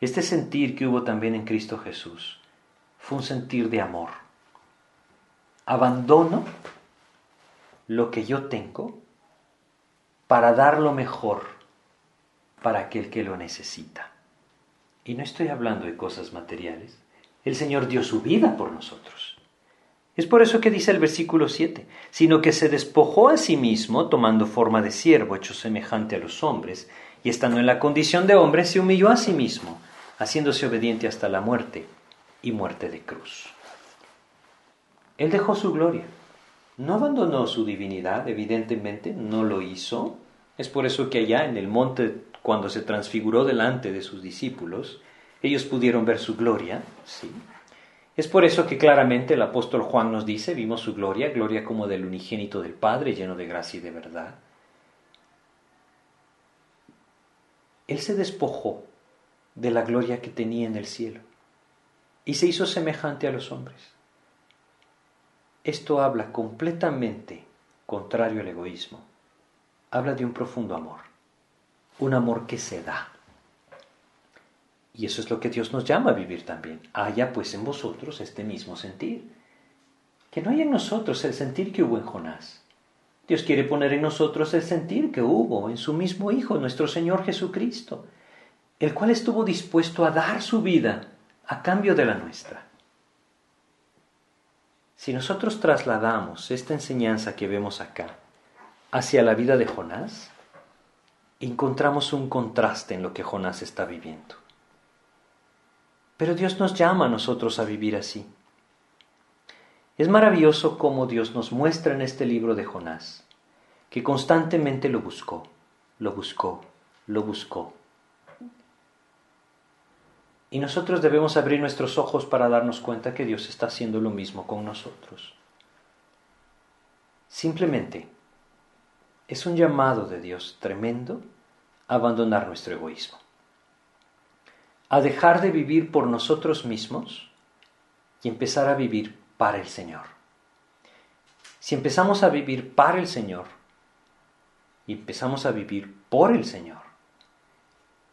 Este sentir que hubo también en Cristo Jesús fue un sentir de amor. Abandono lo que yo tengo para dar lo mejor para aquel que lo necesita. Y no estoy hablando de cosas materiales. El Señor dio su vida por nosotros. Es por eso que dice el versículo 7, sino que se despojó a sí mismo, tomando forma de siervo, hecho semejante a los hombres, y estando en la condición de hombre, se humilló a sí mismo, haciéndose obediente hasta la muerte y muerte de cruz. Él dejó su gloria. No abandonó su divinidad, evidentemente, no lo hizo. Es por eso que allá en el monte cuando se transfiguró delante de sus discípulos, ellos pudieron ver su gloria, ¿sí? Es por eso que claramente el apóstol Juan nos dice, vimos su gloria, gloria como del unigénito del Padre, lleno de gracia y de verdad. Él se despojó de la gloria que tenía en el cielo y se hizo semejante a los hombres. Esto habla completamente contrario al egoísmo. Habla de un profundo amor un amor que se da. Y eso es lo que Dios nos llama a vivir también. Haya pues en vosotros este mismo sentir. Que no haya en nosotros el sentir que hubo en Jonás. Dios quiere poner en nosotros el sentir que hubo en su mismo Hijo, nuestro Señor Jesucristo, el cual estuvo dispuesto a dar su vida a cambio de la nuestra. Si nosotros trasladamos esta enseñanza que vemos acá hacia la vida de Jonás, encontramos un contraste en lo que Jonás está viviendo. Pero Dios nos llama a nosotros a vivir así. Es maravilloso cómo Dios nos muestra en este libro de Jonás, que constantemente lo buscó, lo buscó, lo buscó. Y nosotros debemos abrir nuestros ojos para darnos cuenta que Dios está haciendo lo mismo con nosotros. Simplemente es un llamado de Dios tremendo a abandonar nuestro egoísmo, a dejar de vivir por nosotros mismos y empezar a vivir para el Señor. Si empezamos a vivir para el Señor y empezamos a vivir por el Señor,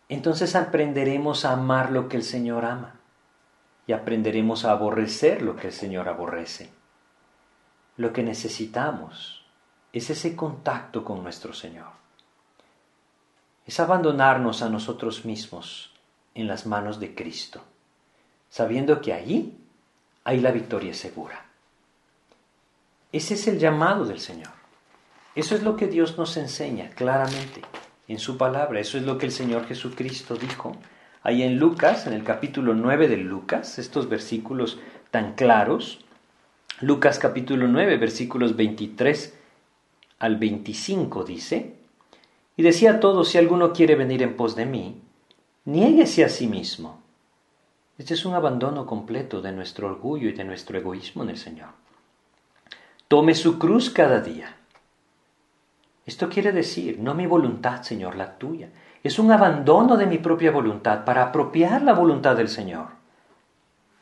entonces aprenderemos a amar lo que el Señor ama y aprenderemos a aborrecer lo que el Señor aborrece. Lo que necesitamos es ese contacto con nuestro Señor. Es abandonarnos a nosotros mismos en las manos de Cristo, sabiendo que allí hay la victoria segura. Ese es el llamado del Señor. Eso es lo que Dios nos enseña claramente en su palabra. Eso es lo que el Señor Jesucristo dijo ahí en Lucas, en el capítulo 9 de Lucas, estos versículos tan claros. Lucas capítulo 9, versículos 23 al 25 dice, y decía a todos, si alguno quiere venir en pos de mí, niéguese a sí mismo. Este es un abandono completo de nuestro orgullo y de nuestro egoísmo en el Señor. Tome su cruz cada día. Esto quiere decir, no mi voluntad, Señor, la tuya. Es un abandono de mi propia voluntad para apropiar la voluntad del Señor.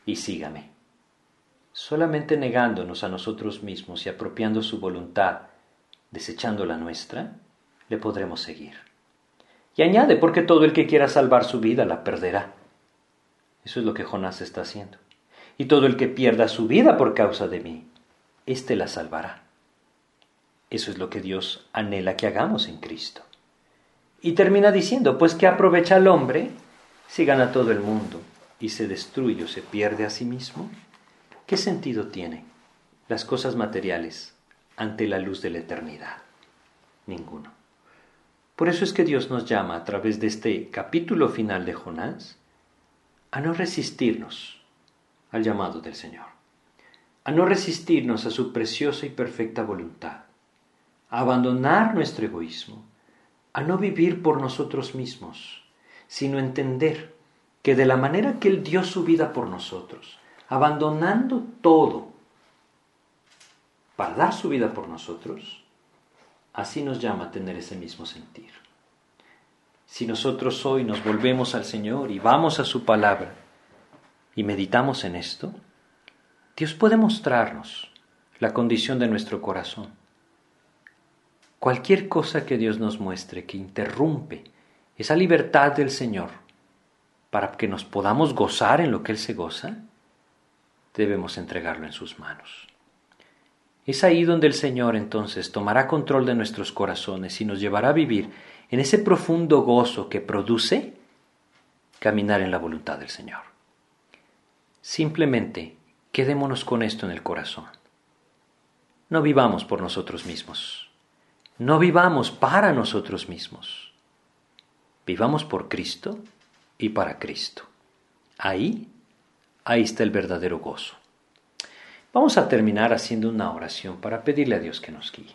Y sígame. Solamente negándonos a nosotros mismos y apropiando su voluntad desechando la nuestra, le podremos seguir. Y añade, porque todo el que quiera salvar su vida la perderá. Eso es lo que Jonás está haciendo. Y todo el que pierda su vida por causa de mí, éste la salvará. Eso es lo que Dios anhela que hagamos en Cristo. Y termina diciendo, pues que aprovecha al hombre si gana todo el mundo y se destruye o se pierde a sí mismo. ¿Qué sentido tiene las cosas materiales ante la luz de la eternidad? Ninguno. Por eso es que Dios nos llama a través de este capítulo final de Jonás a no resistirnos al llamado del Señor, a no resistirnos a su preciosa y perfecta voluntad, a abandonar nuestro egoísmo, a no vivir por nosotros mismos, sino entender que de la manera que Él dio su vida por nosotros, abandonando todo para dar su vida por nosotros, así nos llama a tener ese mismo sentir. Si nosotros hoy nos volvemos al Señor y vamos a su palabra y meditamos en esto, Dios puede mostrarnos la condición de nuestro corazón. Cualquier cosa que Dios nos muestre que interrumpe esa libertad del Señor para que nos podamos gozar en lo que Él se goza, debemos entregarlo en sus manos. Es ahí donde el Señor entonces tomará control de nuestros corazones y nos llevará a vivir en ese profundo gozo que produce caminar en la voluntad del Señor. Simplemente quedémonos con esto en el corazón. No vivamos por nosotros mismos. No vivamos para nosotros mismos. Vivamos por Cristo y para Cristo. Ahí, ahí está el verdadero gozo. Vamos a terminar haciendo una oración para pedirle a Dios que nos guíe.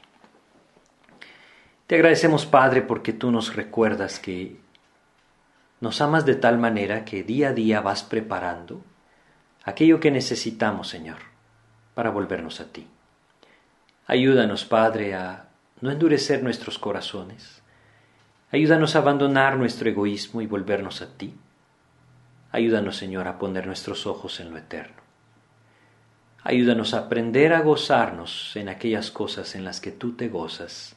Te agradecemos, Padre, porque tú nos recuerdas que nos amas de tal manera que día a día vas preparando aquello que necesitamos, Señor, para volvernos a ti. Ayúdanos, Padre, a no endurecer nuestros corazones. Ayúdanos a abandonar nuestro egoísmo y volvernos a ti. Ayúdanos, Señor, a poner nuestros ojos en lo eterno. Ayúdanos a aprender a gozarnos en aquellas cosas en las que tú te gozas.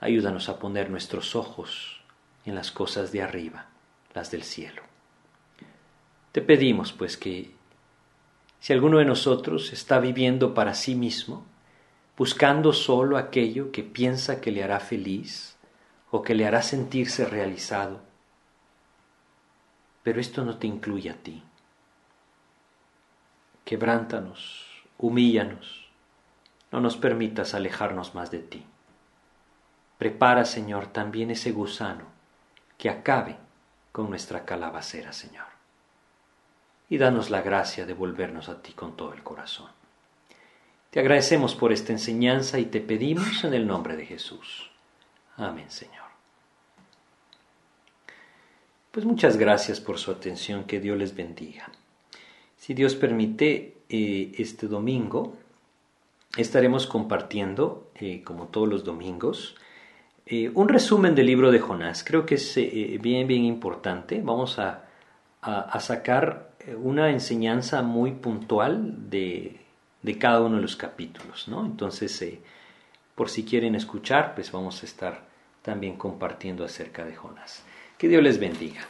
Ayúdanos a poner nuestros ojos en las cosas de arriba, las del cielo. Te pedimos, pues, que si alguno de nosotros está viviendo para sí mismo, buscando solo aquello que piensa que le hará feliz o que le hará sentirse realizado, pero esto no te incluye a ti quebrántanos, humíllanos, no nos permitas alejarnos más de ti. Prepara, Señor, también ese gusano que acabe con nuestra calabacera, Señor. Y danos la gracia de volvernos a ti con todo el corazón. Te agradecemos por esta enseñanza y te pedimos en el nombre de Jesús. Amén, Señor. Pues muchas gracias por su atención, que Dios les bendiga. Si Dios permite, eh, este domingo estaremos compartiendo, eh, como todos los domingos, eh, un resumen del libro de Jonás. Creo que es bien, bien importante. Vamos a, a, sacar una enseñanza muy puntual de, de, cada uno de los capítulos. ¿no? Entonces, por si quieren escuchar, pues vamos a estar también compartiendo acerca de Jonás. Que Dios les bendiga.